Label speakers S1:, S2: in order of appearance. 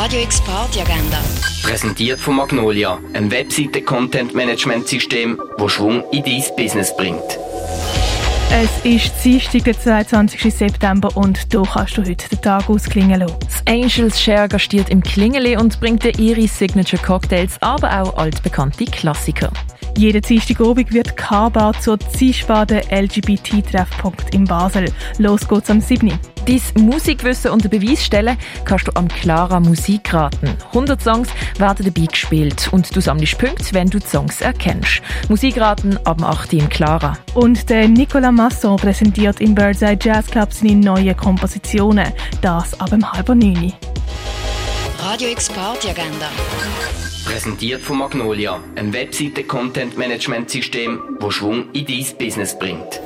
S1: Radio X Party Agenda.
S2: Präsentiert von Magnolia, einem Webseite-Content-Management-System, das Schwung in dein Business bringt.
S3: Es ist Dienstag, der 22. September und hier kannst du heute den Tag ausklingen lassen.
S4: Das Angels Share gastiert im Klingeli und bringt dir ihre Signature Cocktails, aber auch altbekannte Klassiker.
S3: Jeden Dienstagabend wird K-Bar zur Zielspade LGBT-Treffpunkt in Basel. Los geht's am 7.
S4: Dein Musikwissen unter Beweis stellen kannst du am Clara Musikraten. 100 Songs werden dabei gespielt und du sammelst Punkte, wenn du die Songs erkennst. Musikraten ab 8 im Clara.
S3: Und der Nicolas Masson präsentiert im Birdseye Jazz Club seine neuen Kompositionen. Das ab dem halber 9.
S1: Radio X Party Agenda.
S2: Präsentiert von Magnolia, einem Webseite-Content-Management-System, das Schwung in dein Business bringt.